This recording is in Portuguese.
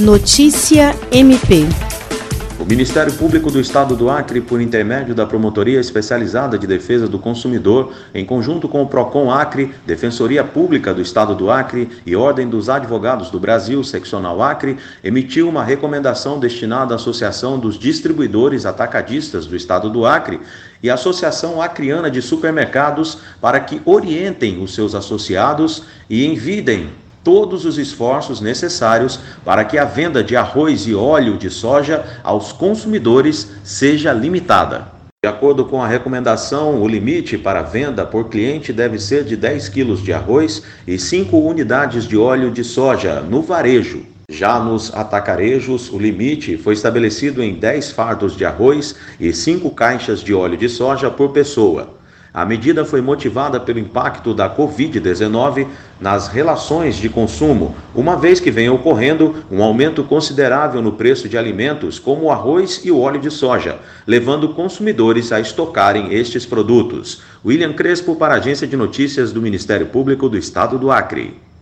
Notícia MP. O Ministério Público do Estado do Acre, por intermédio da Promotoria Especializada de Defesa do Consumidor, em conjunto com o PROCON Acre, Defensoria Pública do Estado do Acre e Ordem dos Advogados do Brasil, Seccional Acre, emitiu uma recomendação destinada à Associação dos Distribuidores Atacadistas do Estado do Acre e à Associação Acreana de Supermercados para que orientem os seus associados e envidem todos os esforços necessários para que a venda de arroz e óleo de soja aos consumidores seja limitada. De acordo com a recomendação, o limite para venda por cliente deve ser de 10 quilos de arroz e 5 unidades de óleo de soja no varejo. Já nos atacarejos, o limite foi estabelecido em 10 fardos de arroz e 5 caixas de óleo de soja por pessoa. A medida foi motivada pelo impacto da Covid-19 nas relações de consumo, uma vez que vem ocorrendo um aumento considerável no preço de alimentos como o arroz e o óleo de soja, levando consumidores a estocarem estes produtos. William Crespo, para a Agência de Notícias do Ministério Público do Estado do Acre.